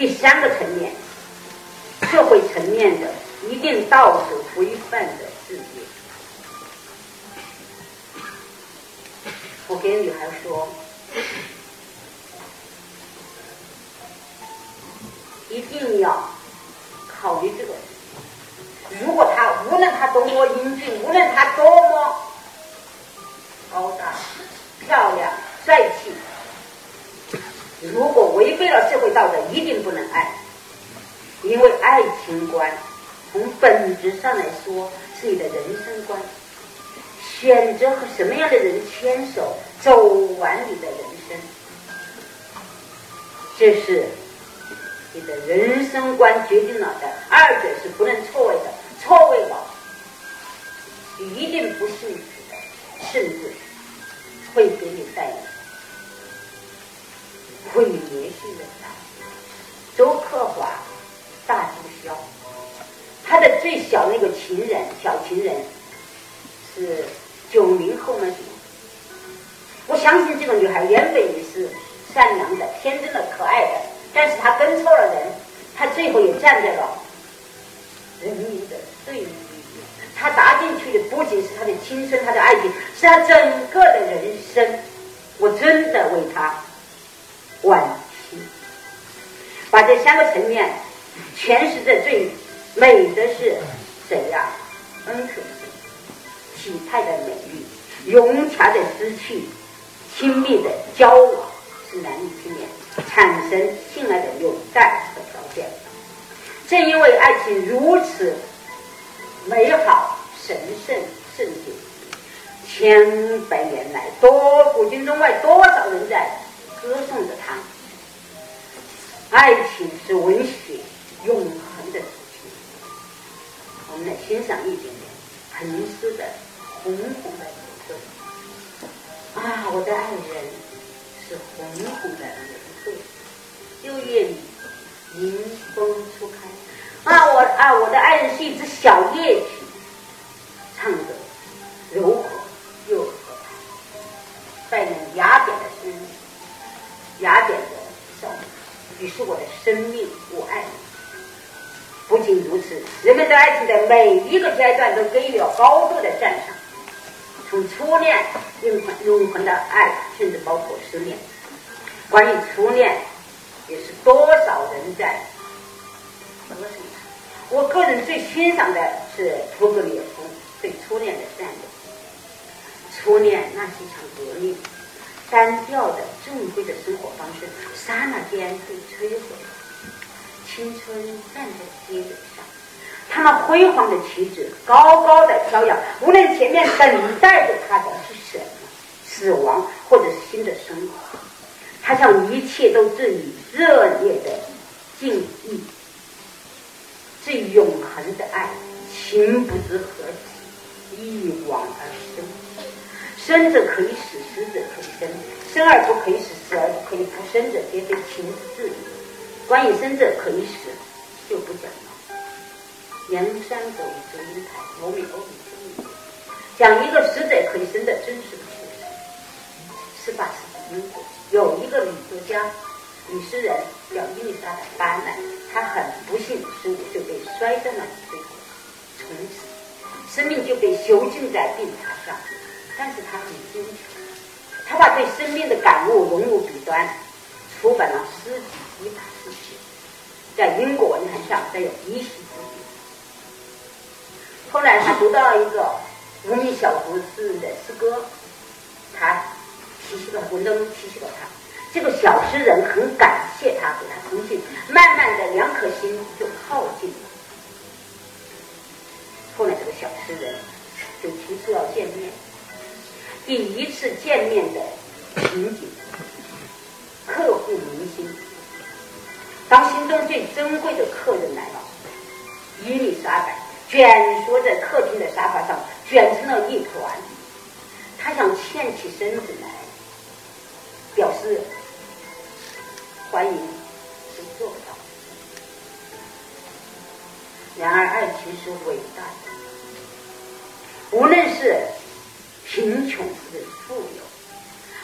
第三个层面，社会层面的一定道德规范的世界。我跟女孩说，一定要考虑这个。如果他无论他多么英俊，无论他多么高大、漂亮、帅气，如果违背了社会道德，一定不能爱。因为爱情观从本质上来说是你的人生观。选择和什么样的人牵手，走完你的人生，这是你的人生观决定了的，二者是不能错位的，错位了，一定不幸福的，甚至会给你带来毁灭性的。周克华，大毒枭，他的最小那个情人，小情人是。九零后那种，我相信这个女孩原本也是善良的、天真的、可爱的，但是她跟错了人，她最后也站在了人民的对立面。她搭进去的不仅是她的青春、她的爱情，是她整个的人生。我真的为她惋惜。把这三个层面诠释的最美的是谁呀？恩可斯。体态的美丽，融洽的失去，亲密的交往是男女之间产生信赖的纽带和条件。正因为爱情如此美好、神圣、圣洁，千百年来，多古今中外多少人在歌颂着它。爱情是文学永恒的主题。我们来欣赏一点点彭斯的。红红的玫瑰啊，我的爱人是红红的玫瑰。六月里，迎风初开啊，我啊，我的爱人是一只小夜曲，唱着柔和又和蔼，带着雅典的声音，雅典的少女，你是我的生命，我爱你。不仅如此，人们对爱情的每一个阶段都给予了高度的赞赏。从初恋永恒永恒的爱，甚至包括失恋。关于初恋，也是多少人在歌颂他。我个人最欣赏的是屠格涅夫对初恋的赞美。初恋那是一场革命，单调的正规的生活方式，刹那间被摧毁。青春站在街上。他们辉煌的旗帜高高的飘扬，无论前面等待着他的是什么，死亡或者是新的生活，他向一切都致以热烈的敬意。最永恒的爱，情不知何起，一往而深。生者可以死，死者可以生；生而不可以死，死而不可以复生者，皆非情之至。关于生者可以死，就不讲了。梁山伯与祝英台，罗密欧与朱丽叶，讲一个死者可以生的真实的故事。十八世纪英国有一个女作家、女诗人叫伊丽莎白·巴奈，她很不幸，十五岁被摔在了水沟，从此生命就被囚禁在病榻上。但是他很坚强，他把对生命的感悟融入笔端，出版了诗集一百四十在英国文坛上占有一席之地。后来他读到了一个无名小卒诗人的诗歌，他提起了文章中提起了他。这个小诗人很感谢他给他通信，慢慢的两颗心就靠近了。后来这个小诗人就提出要见面。第一次见面的情景，刻骨铭心。当心中最珍贵的客人来了，伊丽莎白。蜷缩在客厅的沙发上，卷成了一团。他想欠起身子来，表示欢迎，是做不到。然而，爱情是伟大的，无论是贫穷或者富有，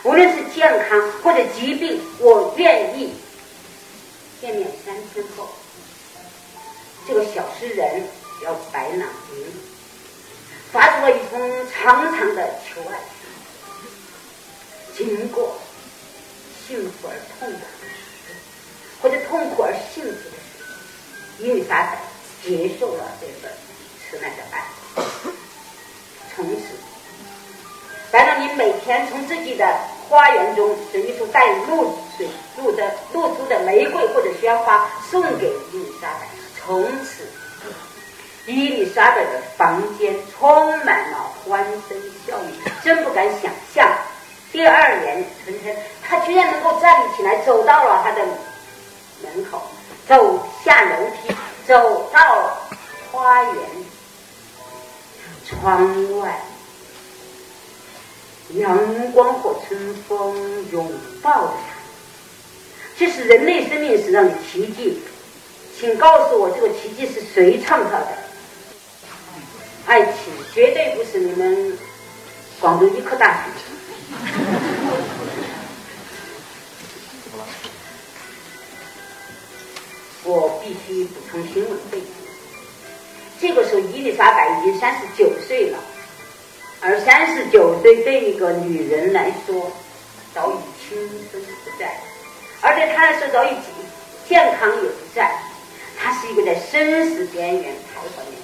无论是健康或者疾病，我愿意见面三天后，这个小诗人叫白朗宁，发出了一封长长的求爱信，经过幸福而痛苦的或者痛苦而幸福的时伊丽莎白接受了这份慈爱的爱，从此。白朗宁每天从自己的花园中选一束带露水、露的露珠的玫瑰或者鲜花送给伊丽莎白。从此，伊丽莎白的房间充满了欢声笑语。真不敢想象，第二年春天，她居然能够站立起来，走到了他的门口，走下楼梯，走到花园窗外。阳光和春风拥抱着他，这是人类生命史上的奇迹。请告诉我，这个奇迹是谁创造的？爱情绝对不是你们广州医科大学。我必须补充新闻背景。这个时候，伊丽莎白已经三十九岁了。而三十九岁对一个女人来说，早已青春不在，而对她来说早已健康也不在，她是一个在生死边缘徘徊的人。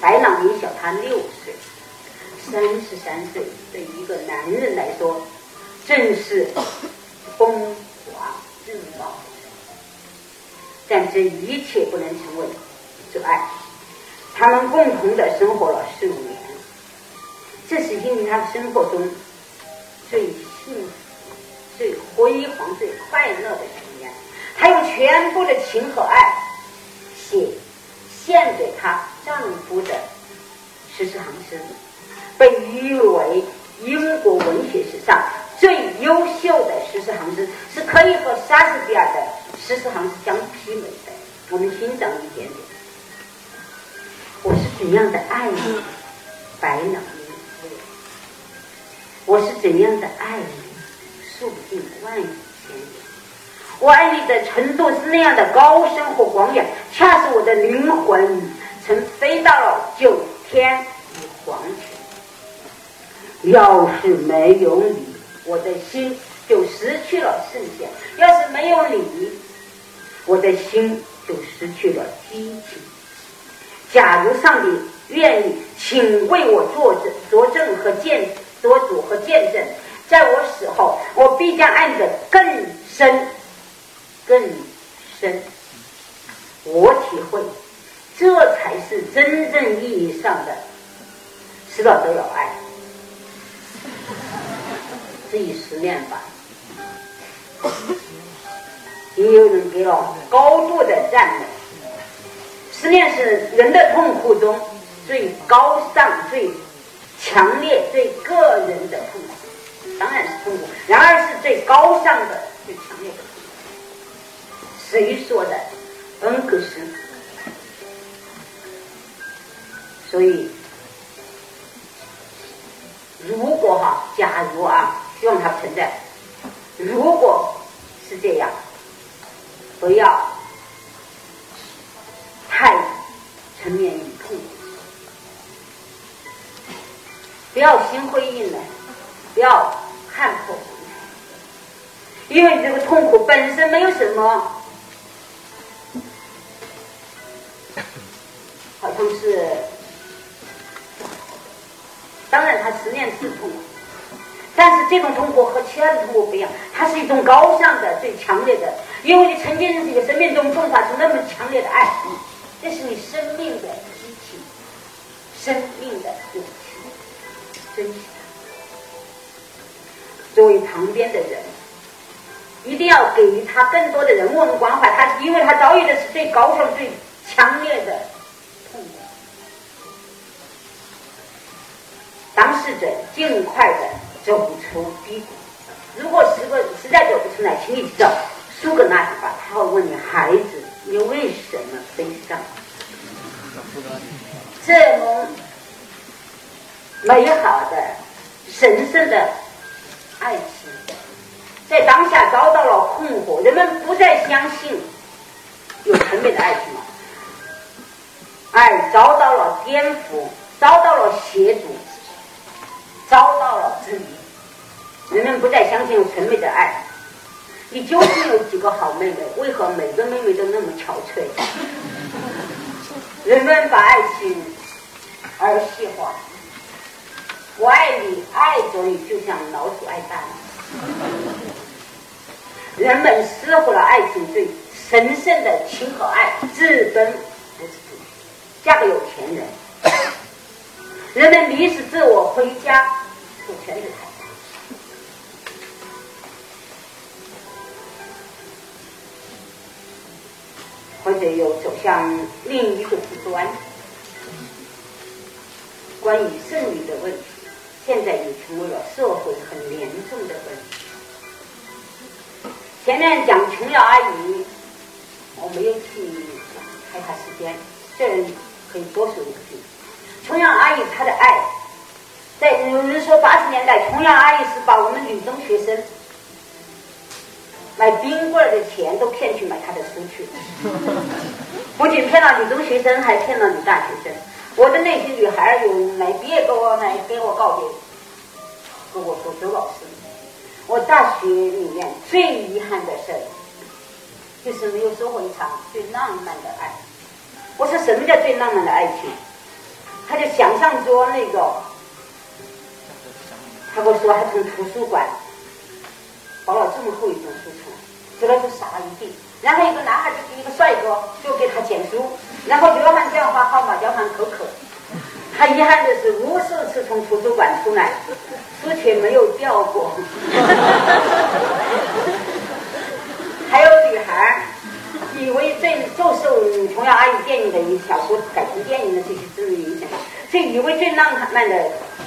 白朗宁小她六岁，三十三岁对一个男人来说，正是风华正茂。但这一切不能成为阻碍，他们共同的生活了十五年。这是因为他生活中最幸福、最辉煌、最快乐的一年。她用全部的情和爱写献给她丈夫的十四行诗，被誉为英国文学史上最优秀的十四行诗，是可以和莎士比亚的十四行诗相媲美的。我们欣赏一点点。我是怎样的爱你，白朗。我是怎样的爱你，数尽万语千言。我爱你的程度是那样的高深和广远，恰是我的灵魂曾飞到了九天与黄泉。要是没有你，我的心就失去了圣贤；要是没有你，我的心就失去了激情。假如上帝愿意，请为我作证、作证和见证。做主和见证，在我死后，我必将爱的更深、更深。我体会，这才是真正意义上的死了都要爱。至于十年吧，也有人给了高度的赞美。思念是人的痛苦中最高尚、最。强烈对个人的痛苦，当然是痛苦，然而是最高尚的、最强烈的。谁说的？恩格斯。所以，如果哈，假如啊，希望它存在。如果是这样，不要太沉湎于不要心灰意冷，不要看破，因为你这个痛苦本身没有什么，好像是，当然他思念是痛，但是这种痛苦和其他的痛苦不一样，它是一种高尚的、最强烈的，因为你曾经在这个生命中迸发出那么强烈的爱，这是你生命的激情，生命的珍惜作为旁边的人，一定要给予他更多的人文关怀。他因为他遭遇的是最高尚、最强烈的痛苦。当事者尽快的走出低谷。如果实个实在走不出来，请你知道苏格拉底吧，他会问你：孩子，你为什么悲伤？这么。美好的、神圣的爱情，在当下遭到了困惑。人们不再相信有纯美的爱情吗？爱遭到了颠覆，遭到了邪阻，遭到了质疑，人们不再相信有纯美的爱。你究竟有几个好妹妹，为何每个妹妹都那么憔悴？人们把爱情儿戏化，我爱你，爱着你，就像老鼠爱大米。人们失乎了爱情最神圣的情和爱，自尊不是自嫁给有钱人，人们迷失自我，回家做全职太太，或者又走向另一个极端。关于剩女的问题，现在已成为了社会很严重的问题。前面讲琼瑶阿姨，我没有去开她时间，这。可以多说一句，琼瑶阿姨她的爱，在有人说八十年代，琼瑶阿姨是把我们女中学生 买冰棍的钱都骗去买她的书去了，不仅骗了女中学生，还骗了女大学生。我的那些女孩有来毕业跟我来给我告别，跟我说周老师，我大学里面最遗憾的事，就是没有收获一场最浪漫的爱。我说什么叫最浪漫的爱情？他就想象着那个，他跟我说他从图书馆包了这么厚一本书出来，出来就傻了一地。然后一个男孩就是一个帅哥，就给他捡书，然后交换电话号码，交换口口。他遗憾的是无数次从图书馆出来，书却没有掉过。还有女孩。以为最就受琼瑶阿姨电影的影小说改成电影的这些资源影响，就以为最浪漫的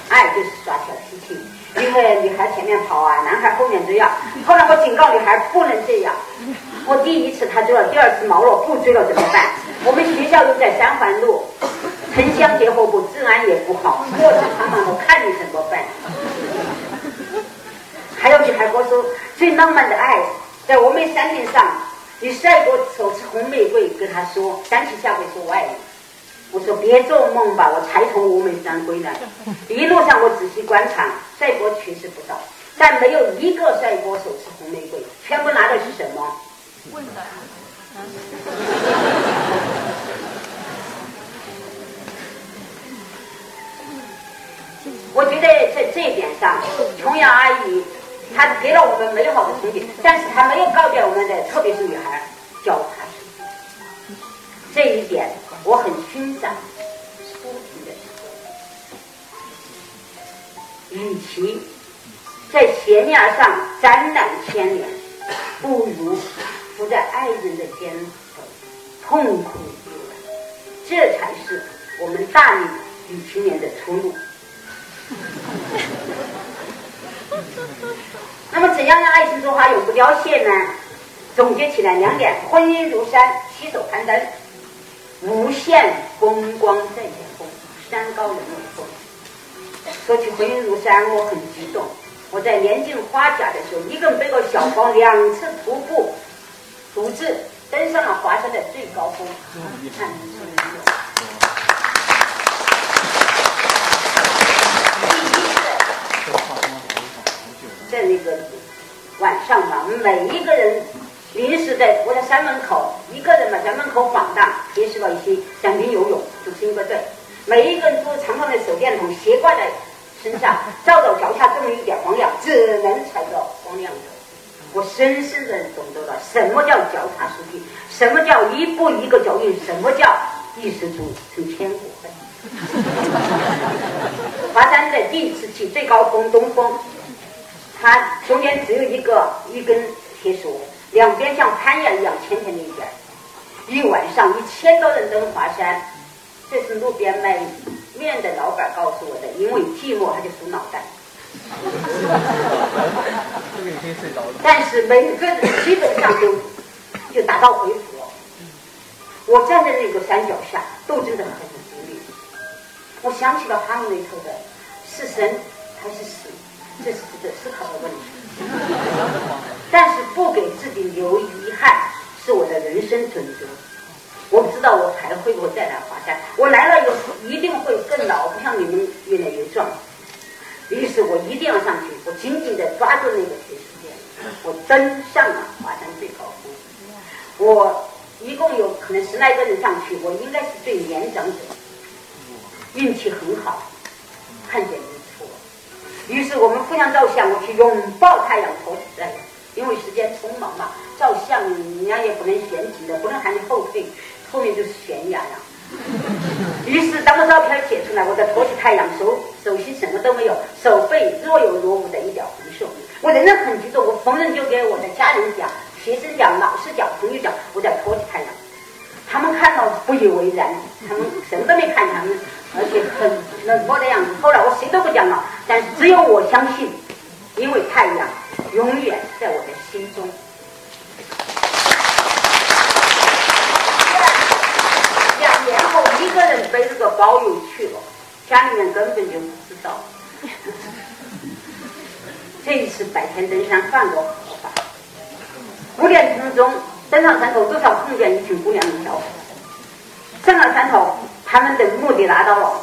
爱就是耍小脾气，因为女孩前面跑啊，男孩后面追啊。后来我警告女孩不能这样。我第一次他追了，第二次毛了，不追了怎么办？我们学校又在三环路，城乡结合部，治安也不好，过程常常我看你怎么办？还有女孩跟我说，最浪漫的爱在峨眉山顶上。你帅哥手持红玫瑰，跟他说，单膝下跪说我爱你。我说别做梦吧，我才从峨眉山归来，一路上我仔细观察，帅哥确实不少，但没有一个帅哥手持红玫瑰，全部拿的是什么？问的。我觉得在这一点上，琼瑶阿姨。她给了我们美好的憧憬，但是她没有告诫我们的，特别是女孩，脚踏实地。这一点我很欣赏。与其在鞋面上沾染牵连，不如伏在爱人的肩头痛苦流泪，这才是我们大龄女青年的出路。那么，怎样让爱情之花永不凋谢呢？总结起来两点：婚姻如山，携手攀登，无限风光在前方，山高人有风。说起婚姻如山，我很激动。我在年近花甲的时候，一个人背个小包，两次徒步，独自登上了华山的最高峰。遗憾，在那个晚上嘛，每一个人临时在我在山门口一个人嘛，在门口晃荡，结识了一些想兵游泳，组成一个队。每一个人都长长的手电筒斜挂在身上，照到脚下这么一点光亮，只能踩着光亮走。我深深的懂得了什么叫脚踏实地，什么叫一步一个脚印，什么叫一失足成千古恨。华山的第一次起最高峰东峰。它中间只有一个一根铁索，两边像攀岩一样浅浅的一点。一晚上一千多人登华山，这是路边卖面的老板告诉我的。因为寂寞，他就数脑袋。但是每个人基本上都就达到回复。我站在那个山脚下，斗争的很激烈。我想起了他们那头的，是神还是死？这是值得思考的问题，但是不给自己留遗憾是我的人生准则。不会再来华山。我来了以后一定会更老，不像你们越来越壮。于是我一定要上去，我紧紧的抓住那个铁丝链，我登上了华山最高峰。我一共有可能十来个人上去，我应该是最年长者，运气很好，看见日出。于是我们互相照相，我去拥抱太阳，头在了，因为时间匆忙嘛，照相人家也不能闲停的，不能喊你后退，后面就是悬崖呀。于是当我照片贴出来，我再托起太阳，手手心什么都没有，手背若有若无的一点红色，我仍然很激动，我逢人就给我的家人讲。学生讲，老师讲，朋友讲，我在托起太阳，他们看到不以为然，他们什么都没看，他们而且很冷漠的样子。后来我谁都不讲了，但是只有我相信，因为太阳永远在我的心中。两年后，一个人背着个包又去了，家里面根本就不知道。这一次白天登山犯过法。五点钟钟登上山头，多少碰见一群姑娘们跳舞。上了山头，他们的目的达到了，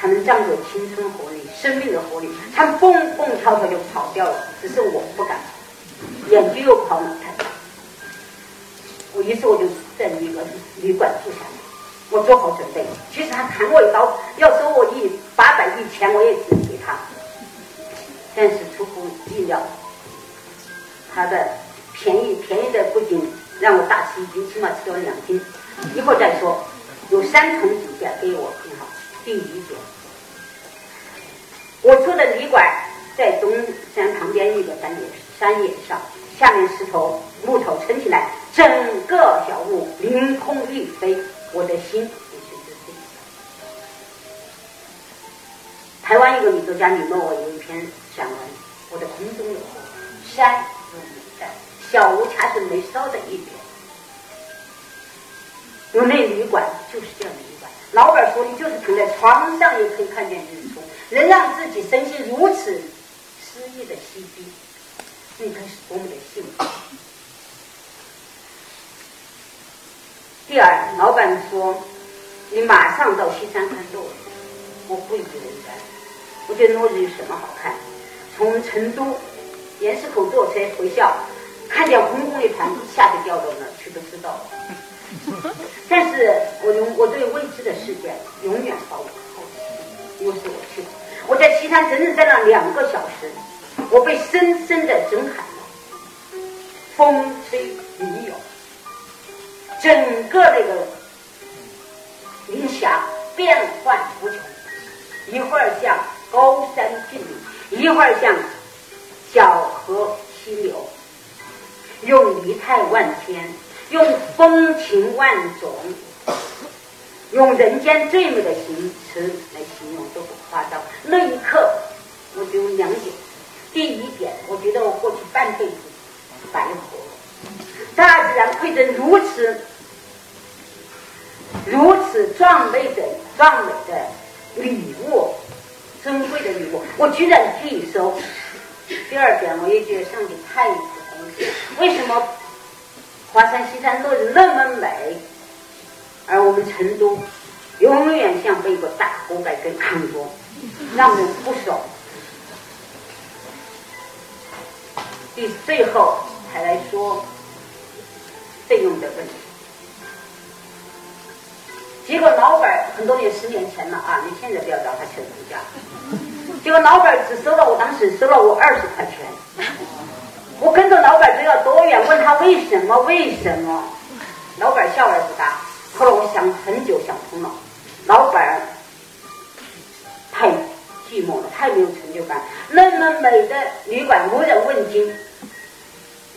他们仗着青春活力、生命的活力，他们蹦蹦跳跳就跑掉了。只是我不敢，眼睛又跑了太我于是我就在一个旅馆住下来，我做好准备。其实他砍我一刀，要收我一八百一千，我也只给他。但是出乎意料。他的便宜便宜的不仅让我大吃一惊，起码吃了两斤。一会儿再说，有三重底价给我很好。第一点，我住的旅馆在东山旁边一个山野山野上，下面石头木头撑起来，整个小屋凌空一飞，我的心也随之飞。台湾一个女作家李诺，我有一篇散文，我的空中有山。小屋恰是没烧的一点，我那旅馆就是这样旅馆。老板说你就是躺在床上也可以看见日出，能让自己身心如此诗意的栖居，你看是多么的幸福。第二，老板说你马上到西山看落日，我不以为然。我觉得落日有什么好看？从成都盐市口坐车回校。看见红红一下就掉到那儿去都知道。但是我永我对未知的世界永远抱有好奇。于是我去，我在西山整整站了两个小时，我被深深的震撼了。风吹雨涌，整个那个云霞变幻无穷，一会儿像高山峻岭，一会儿像小河溪流。用仪态万千，用风情万种，用人间最美的形词来形容都不夸张。那一刻，我只有两点：第一点，我觉得我过去半辈子白活了。大自然馈赠如此如此壮美的壮美的礼物，珍贵的礼物，我居然拒收。第二点，我也觉得上帝太。为什么华山西山落日那么美，而我们成都永远像被个大锅盖给烫过，让人不爽。第最后才来说费用的问题。结果老板很多年十年前了啊，你现在不要找他请度假。结果老板只收了我当时收了我二十块钱。我跟着老板走了多远？问他为什么？为什么？老板笑而不答。后来我想很久，想通了。老板太寂寞了，太没有成就感。那么美的旅馆无人问津。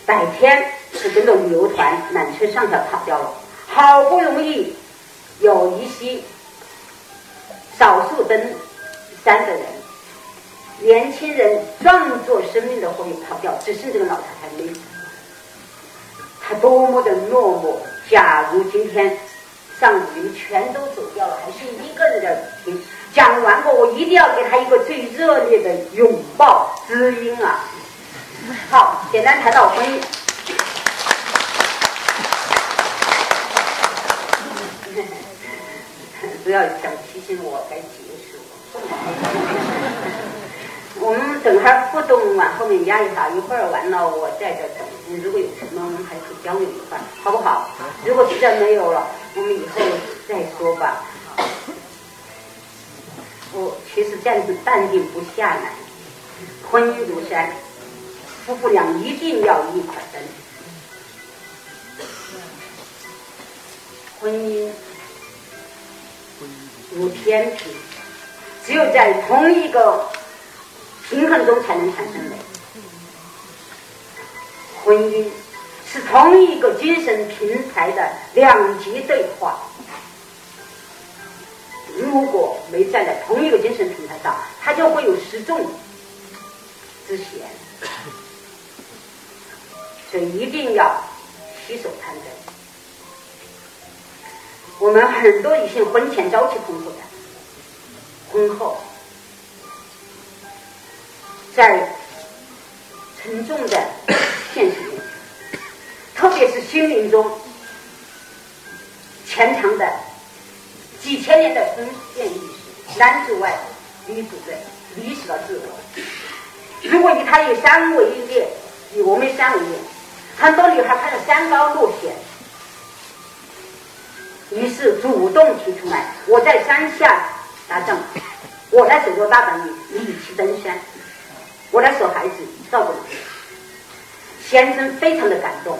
白天是跟着旅游团缆车上下跑掉了。好不容易有一些少数登山的人。年轻人壮作生命的活力跑掉，只剩这个老太太没走。他多么的落寞！假如今天上午你们全都走掉了，还是一个人在听。讲完过，我一定要给他一个最热烈的拥抱、知音啊！好，简单谈到婚姻。主要想提醒我该结束。我们等会儿互动往后面压一下，一会儿完了我在这等你。如果有什么，我们还可以交流一块，好不好？如果实在没有了，我们以后再说吧。我其实暂时淡定不下来，婚姻如山，夫妇俩一定要一块登。婚姻如天平，只有在同一个平衡中才能产生美。婚姻是同一个精神平台的两极对话。如果没站在同一个精神平台上，他就会有失重之嫌。所以一定要携手谈真。我们很多女性婚前朝气蓬勃的，婚后在沉重的现实面，特别是心灵中潜藏的。几千年的封建意识，男主外，女主内，迷失了自我。如果以他以山为例，以我们山为例，很多女孩看到山高路险，于是主动提出来：“我在山下打仗，我来守着大本营，你一起登山，我来守孩子，照顾你。”先生非常的感动。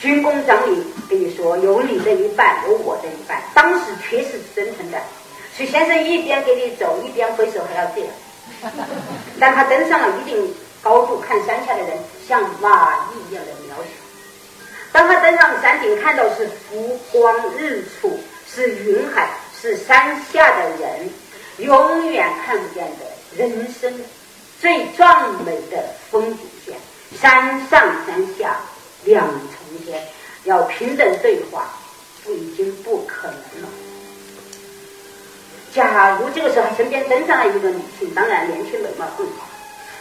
军功章里跟你说有你的一半，有我的一半。当时确实是真诚的，徐先生一边给你走，一边挥手还要这样。但他登上了一定高度，看山下的人像蚂蚁一样的渺小。当他登上山顶，看到是浮光日出，是云海，是山下的人，永远看不见的人生最壮美的风景线，山上山下两重天。要平等对话，已经不可能了。假如这个时候身边登上了一个女性，当然年轻美貌更好，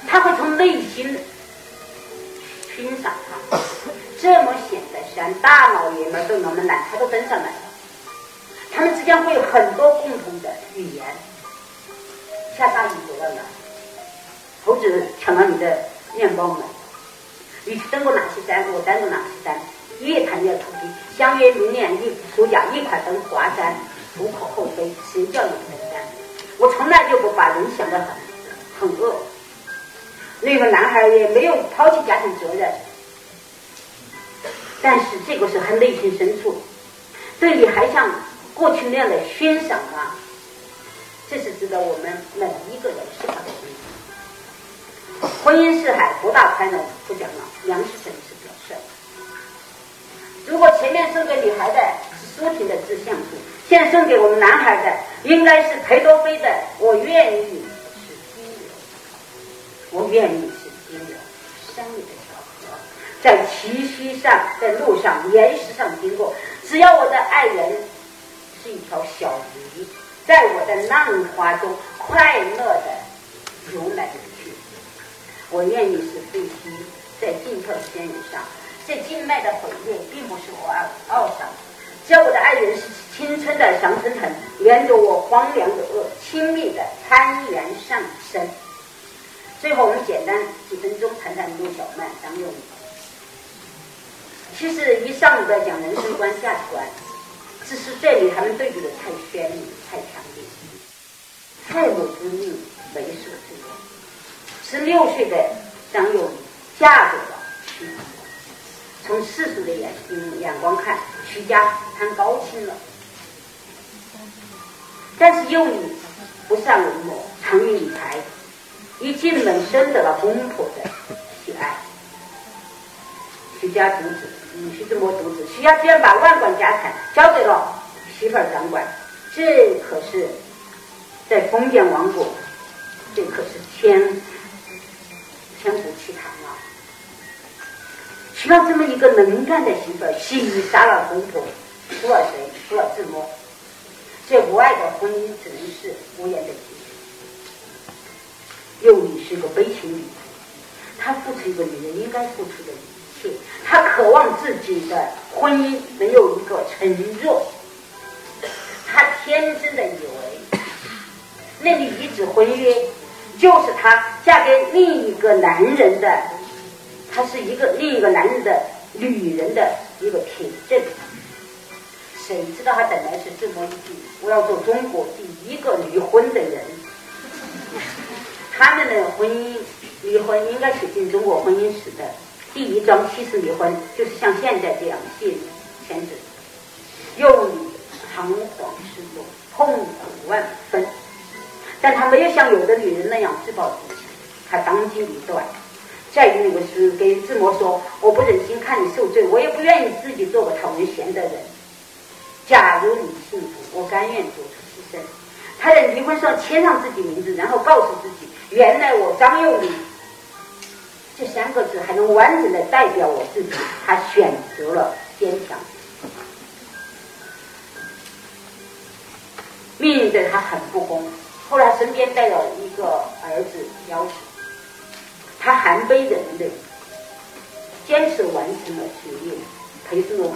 他会从内心欣赏他。这么险的山，大老爷们都那么难，他都登上来了。他们之间会有很多共同的语言。下大雨走了哪？猴子抢了你的面包没？你去登过哪些山？我登过哪些山？越谈越土地，相约明年一暑假一块登华山，无可厚非。谁叫你登山？我从来就不把人想得很很恶。那个男孩也没有抛弃家庭责任，但是这个是他内心深处，对你还像过去那样的欣赏吗？这是值得我们每一个人思考的。婚姻是海，博大宽容，不讲了。梁思成是表率。如果前面送给女孩的是舒婷的志向图，现在送给我们男孩的应该是裴多菲的《我愿意》，我愿意是激流，生命的小河，在崎岖上，在路上，岩石上经过。只要我的爱人是一条小鱼，在我的浪花中快乐的游来游去。我愿意是飞机，在静特仙人上。这静脉的毁灭并不是我懊丧，只要我的爱人是青春的常春藤，沿着我荒凉的恶，亲密的攀援上升。最后，我们简单几分钟谈谈陆小曼、张幼仪。其实一上午在讲人生观、价值观，只是这里他们对比的太鲜明、太强烈。太母之命，媒妁之言。十六岁的张幼仪嫁给了徐家从世俗的眼眼光看，徐家攀高亲了。但是幼女不善文墨，长于理财，一进门深得了公婆的喜爱。徐家独子，嗯，徐志摩独子，徐家居然把万贯家产交给了媳妇儿掌管，这可是在封建王国，这可是天天古奇谈啊！娶了这么一个能干的媳妇儿，洗杀了公婆，除了谁？除了自摸。这无爱的婚姻只能是无言的结局。幼女是个悲情女子，她付出一个女人应该付出的一切，她渴望自己的婚姻能有一个承诺。她天真的以为，那离子婚约就是她嫁给另一个男人的，她是一个另一个男人的女人的一个凭证。谁知道她本来是这么一句：“我要做中国第一个离婚的人。”他们的婚姻离婚应该写进中国婚姻史的第一桩七次离婚，就是像现在这样信签字，又彷徨失落，痛苦万分。但他没有像有的女人那样自暴自弃，他当机立断。在于那个是给志摩说：“我不忍心看你受罪，我也不愿意自己做个讨人嫌的人。假如你幸福，我甘愿做出牺牲。”他在离婚上签上自己名字，然后告诉自己：“原来我张幼礼这三个字还能完整的代表我自己。”他选择了坚强。命运对他很不公。后来身边带了一个儿子夭折，他含悲忍泪，坚持完成了学业，培训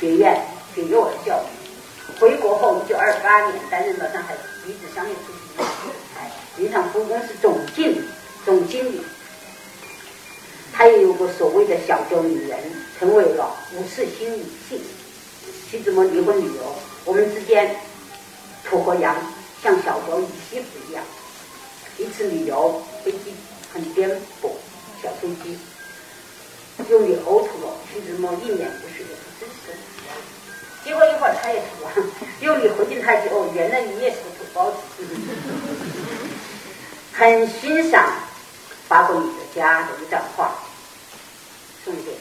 学院学幼儿教育。回国后，一九二八年担任了上海女子商业出品台云上服务公司总经理。总经理，他也有个所谓的小娇女人，成为了五四新女性。妻子们离婚旅游，我们之间。土和洋像小脚与西服一样，一次旅游飞机很颠簸，小飞机又你呕吐了，徐志摩一脸不是的，真是。结果一会儿他也吐了，又你回敬他一句：“哦，原来你也是个土包子。”很欣赏法国女作家的一段话，送给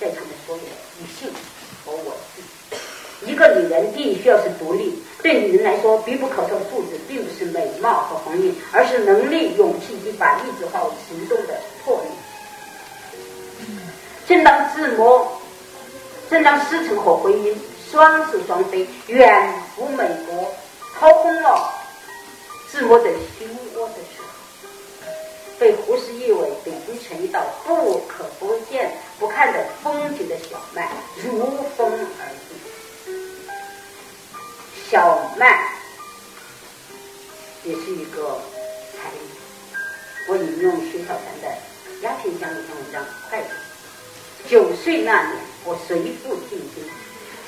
在场的所有女性和我：一个女人第一需要是独立。对女人来说，必不可少的素质，并不是美貌和红运，而是能力、勇气以及把意志化为行动的魄力。正当自摸，正当师承和婚姻双宿双飞，远赴美国，掏空了自摩的心窝的时候，被胡适誉为北京城一道不可不见、不看的风景的小麦，如风而至。小曼也是一个才女。我引用薛小禅的《鸦片江》一篇文章，快点。九岁那年，我随父进京，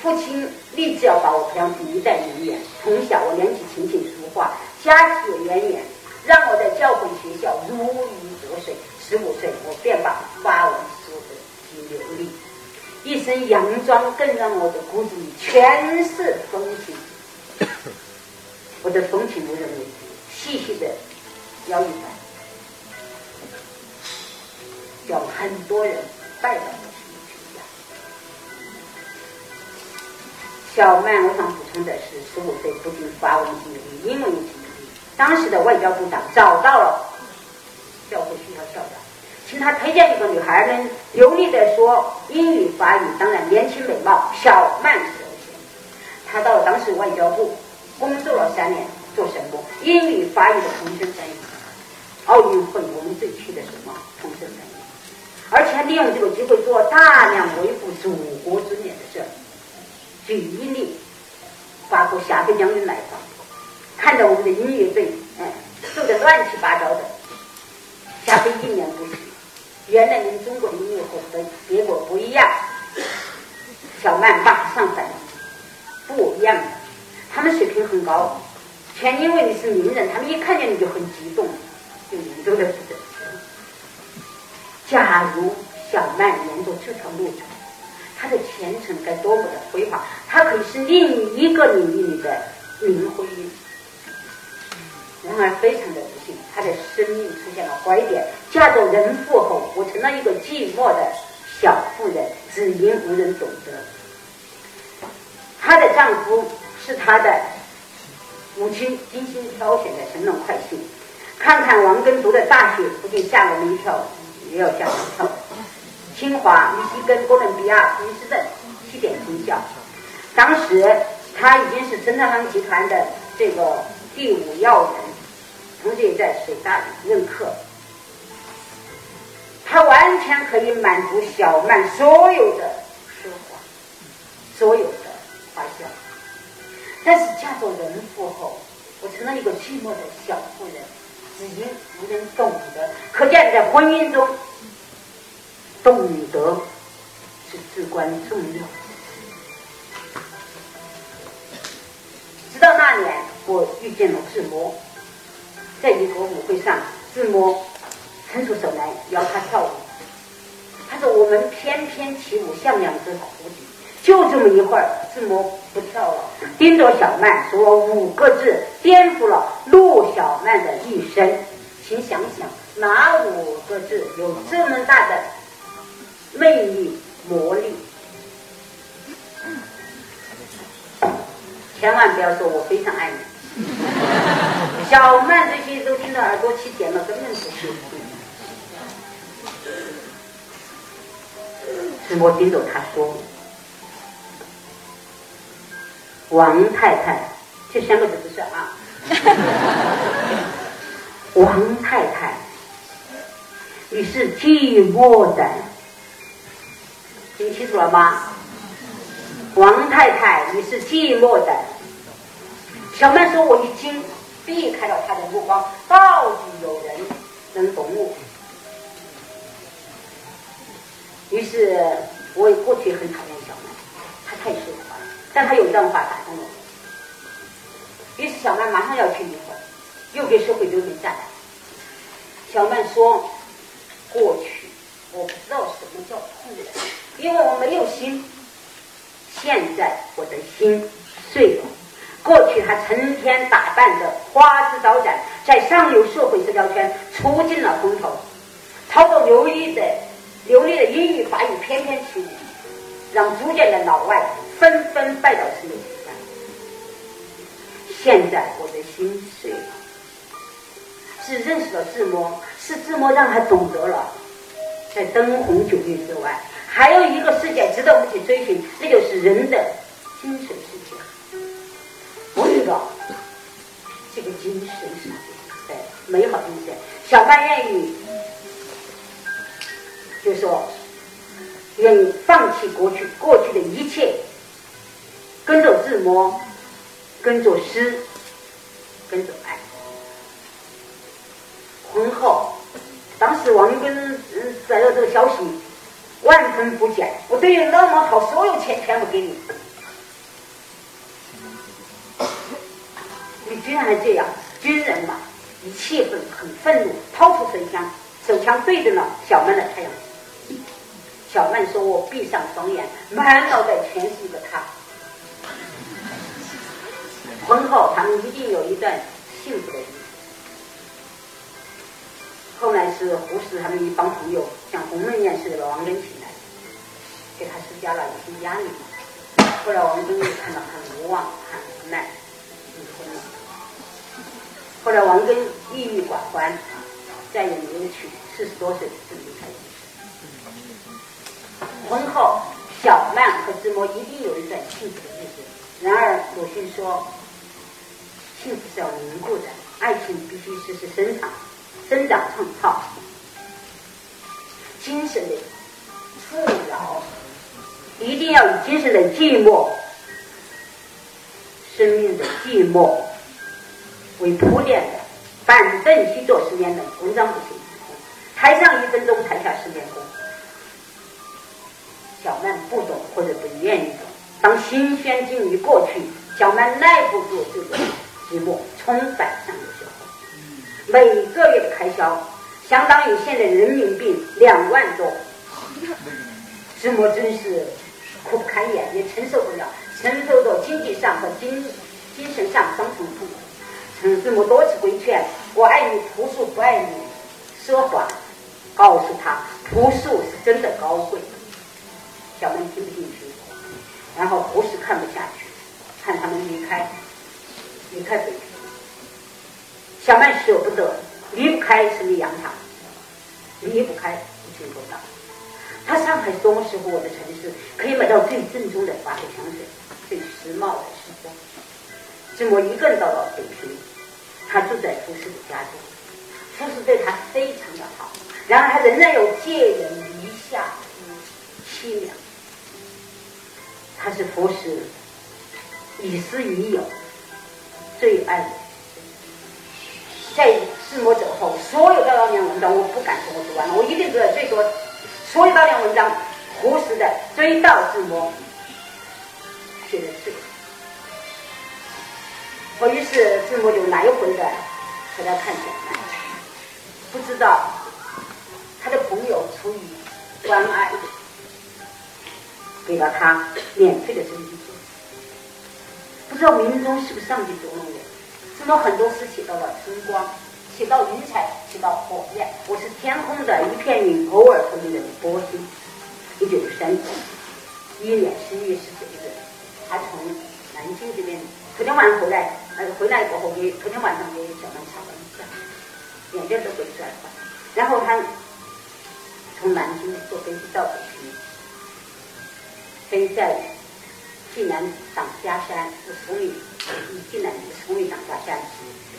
父亲立志要把我培养成一代名媛。从小我练起琴棋书画，家世渊源，让我在教会学校如鱼得水。十五岁，我便把发文说得极流利，一身洋装更让我的骨子里全是风情。我的风情无人能及，细细的摇一摆，叫很多人拜倒我评价。小曼，我想补充的是，十五岁不仅发文流利，英文经历。当时的外交部长找到了教会学校校长，请他推荐一个女孩呢流利的说英语法语，当然年轻美貌，小曼首选。他到当时外交部。工作了三年，做什么？英语、法语的同声翻译。奥运会我们最缺的什么？同声翻译。而且利用这个机会做大量维护祖国尊严的事。举一例，法国霞飞将军来访，看到我们的音乐队，哎，做的乱七八糟的。霞飞一脸不解，原来您中国的音乐和别别国不一样。小曼马上反应，不一样的。他们水平很高，全因为你是名人，他们一看见你就很激动，就严重的是这。假如小曼沿着这条路走，她的前程该多么的辉煌！她可以是另一个领域里的林徽因。然而非常的不幸，她的生命出现了拐点。嫁做人妇后，我成了一个寂寞的小妇人，只因无人懂得。她的丈夫。是她的母亲精心挑选的神龙快婿。看看王根读的大学，不仅吓了我们一跳，也要吓一跳。清华、密西根、哥伦比亚、普林斯顿七点军校。当时他已经是陈长航集团的这个第五要人，直接在水大里任课。他完全可以满足小曼所有的奢华，所有的花销。但是嫁做人妇后，我成了一个寂寞的小妇人，只因无人懂得。可见在婚姻中，懂得是至关重要。直到那年，我遇见了志摩，在一个舞会上，自摸伸出手来邀他跳舞。他说：“我们翩翩起舞，像两只蝴蝶。”就这么一会儿，志摩不跳了，盯着小曼说五个字，颠覆了陆小曼的一生。请想想，哪五个字有这么大的魅力魔力？千万不要说我非常爱你。小曼这些都听到耳朵起茧了，根本不听。志摩盯着他说。王太太，这三个字不是啊。王太太，你是寂寞的，听清楚了吗？王太太，你是寂寞的。小曼说：“我已经避开了他的目光，到底有人能懂我？”于是，我过去很讨厌小曼，她太说话。但她有一段话打动我，于是小曼马上要去离婚，又给社会留名下来。小曼说：“过去我不知道什么叫痛忍，因为我没有心。现在我的心碎了。过去他成天打扮着花枝招展，在上流社会社交圈出尽了风头，操着流利的流利的英语法语翩翩起舞，让逐渐的老外。”纷纷拜倒是有子现在我的心碎了，只认识了自摸，是自摸让他懂得了，在灯红酒绿之外，还有一个世界值得我们去追寻，那就是人的精神世界。我遇到这个精神世界，对，美好精神。小曼愿意，就说愿意放弃过去过去的一切。跟着自摸，跟着诗，跟着爱。婚后，当时王根嗯得到这个消息，万分不解。我对你那么好，所有钱全部给你，你居然还这样？军人嘛，一气愤，很愤怒，掏出手枪，手枪对准了小曼的太阳。小曼说：“我闭上双眼，满脑袋全是一个他。”婚后，他们一定有一段幸福的日子。后来是胡适他们一帮朋友像鸿门宴似的把王根请来，给他施加了一些压力。后来王根又看到很无望、很无奈，后来王根郁郁寡欢，再也没有娶，四十多岁就离开世。婚后，小曼和志摩一定有一段幸福的日子。然而鲁迅说。幸福是要凝固的，爱情必须时时生长、生长创造。精神的富饶，一定要以精神的寂寞、生命的寂寞为铺垫的。板凳需做十年人，文章不行。台上一分钟，台下十年功。小曼不懂或者不愿意懂，当新鲜境遇过去，小曼耐不住这个。寂寞冲反上的时候，每个月的开销相当于现在人民币两万多，寂寞真是苦不堪言，也承受不了，承受着经济上和精精神上双重痛苦。陈志摩多次规劝：“我爱你朴素，不爱你奢华。”告诉他，朴素是真的高贵。小曼听不进去，然后胡适看不下去，看他们离开。离开北平，小曼舍不得，离不开是李阳堂，离不开不去多大。他上海多么适合我的城市，可以买到最正宗的法国香水，最时髦的时装。志摩一个人到了北平，他住在胡适的家中，胡适对他非常的好，然而他仍然有借人篱下凄凉。他是胡适以私于友，最爱。在自我走后，所有的老年文章我不敢说我读完了，我一定读了最多。所有老年文章，胡适的《追悼自摸》写的最。我于是自摸就来回的和他看见，不知道他的朋友出于关爱，给了他免费的生机。不知道冥中是不是上帝捉弄我？怎么很多事写到了春光，写到云彩，写到火焰。我是天空的一片云，偶尔透明的波心。一九三年一年十一月十九日，他从南京这边昨天晚上回来，呃，回来过后给昨天晚上给小曼查了一下，眼睛都回出来了。然后他从南京坐飞机到北京，飞在济南党家山，是从里。一进来，从里长下山，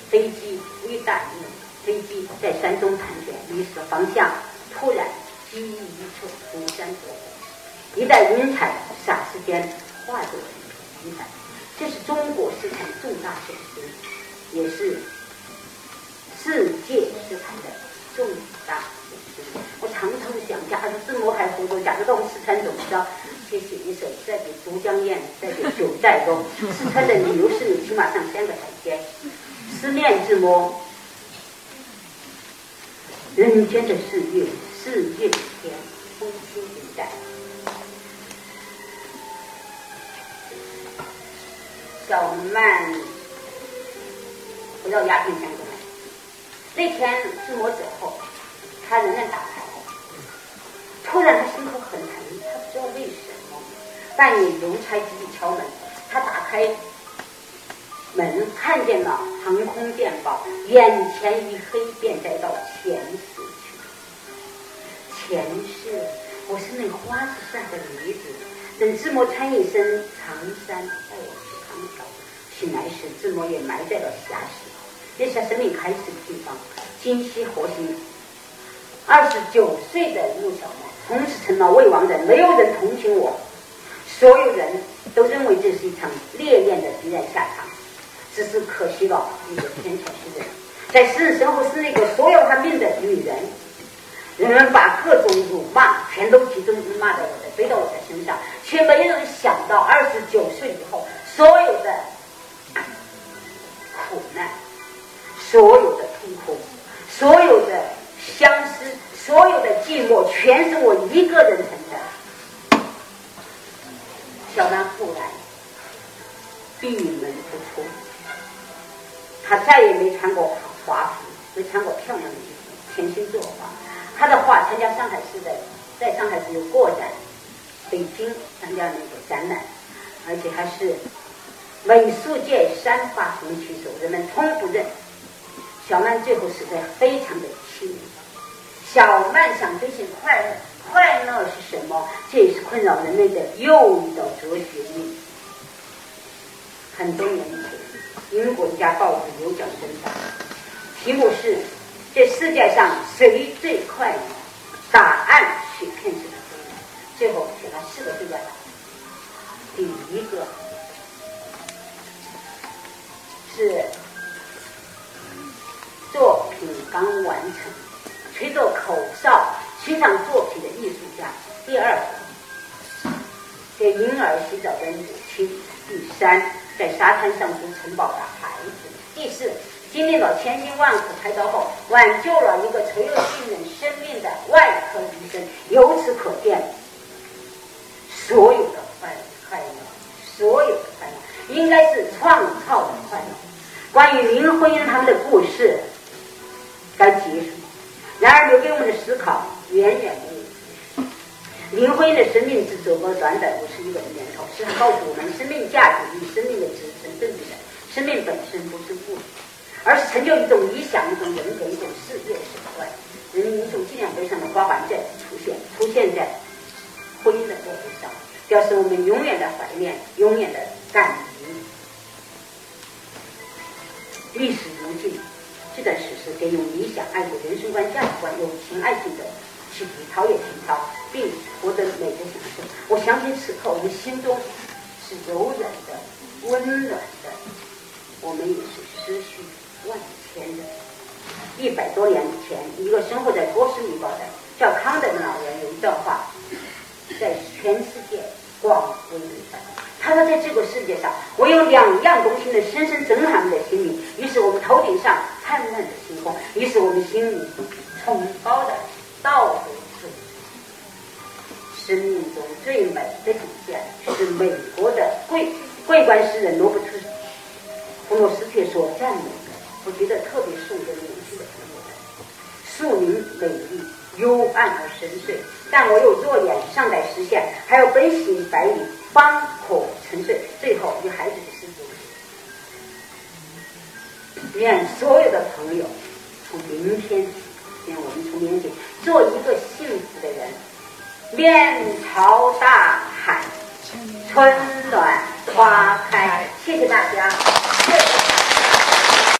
飞机微大一飞机在山中盘旋，迷失方向，突然机翼一触，孤山夺火，一带云彩霎时间化作云彩。这是中国诗坛重大损失，也是世界市场的重大损失。我常常想，假如字幕还活着，假如到四川怎么着？写写一首，再给都江堰，再给九寨沟，四川的旅游是起码上三个台阶。思念之魔，人间的世界，世界的天，风轻云淡。小曼回到鸦片山过来，那天志摩走后，他仍然打开，突然他心口很疼，他不知道为什么。半夜邮差急急敲门，他打开门，看见了航空电报，眼前一黑，便再到前世去。前世，我是那花子上的女子，等志摩穿一身长衫带我去醒来时，志摩也埋在了霞石，那是生命开始的地方。今夕何夕？二十九岁的陆小曼，从此成了未亡人，没有人同情我。所有人都认为这是一场烈焰的必然下场，只是可惜了一个天才诗人，在诗人身后是那个所有他命的女人。人们把各种辱骂全都集中骂在我的背到我的身上，却没有人想到二十九岁以后所有的苦难、所有的痛苦、所有的相思、所有的寂寞，全是我一个人承担。小曼后来闭门不出，他再也没穿过华服，没穿过漂亮的衣服，潜心作画。他的画参加上海市的，在上海市有过展，北京参加那个展览，而且还是美术界三发红旗手，人们通不认。小曼最后死在非常的凄凉。小曼想追寻快乐。快乐是什么？这也是困扰人类的又一道哲学命。很多年前，英国一家报纸有奖征答，题目是“这世界上谁最快乐？”答案雪片式的，最后写了四个最佳答案。第一个是作品刚完成，吹着口哨。欣赏作品的艺术家。第二，给婴儿洗澡的母亲。第三，在沙滩上筑城堡的孩子。第四，经历了千辛万苦开刀后，挽救了一个垂危病人生命的外科医生。由此可见，所有的快快乐，所有的快乐，应该是创造的快乐。关于林徽因他们的故事，该结束。然而，留给我们的思考。远远没有林徽因的生命只走过短短五十一个年头，是告诉我们生命价值与生命的支撑正比的。生命本身不是物，而是成就一种理想、一种人格、一种事业的手段。人民英雄纪念碑上的花环再次出现，出现在徽因的座位上，表示我们永远的怀念，永远的感激。历史如镜，这段史诗给予理想、爱国、人生观、价值观、友情、爱情的。去陶冶情操，并获得美的享受。我相信此刻我们心中是柔软的，温暖的，我们也是思绪万千的。一百多年前，一个生活在波斯尼堡的叫康德的老人有一段话，在全世界广为流传。他说，在这个世界上，我有两样东西能深深震撼我的心灵。于是我们头顶上灿烂的星空，于是我们心里崇高的道德生命中最美的体现，是美国的桂桂冠诗人罗伯特·弗洛斯特所赞美的。我觉得特别送给年轻的朋友们：树林美丽，幽暗而深邃，但我有弱点尚待实现，还有奔行百里方可沉睡。最后，与孩子的诗句：愿所有的朋友从明天，愿我们从明天做一个幸福的人。面朝大海，春暖花开。谢谢大家。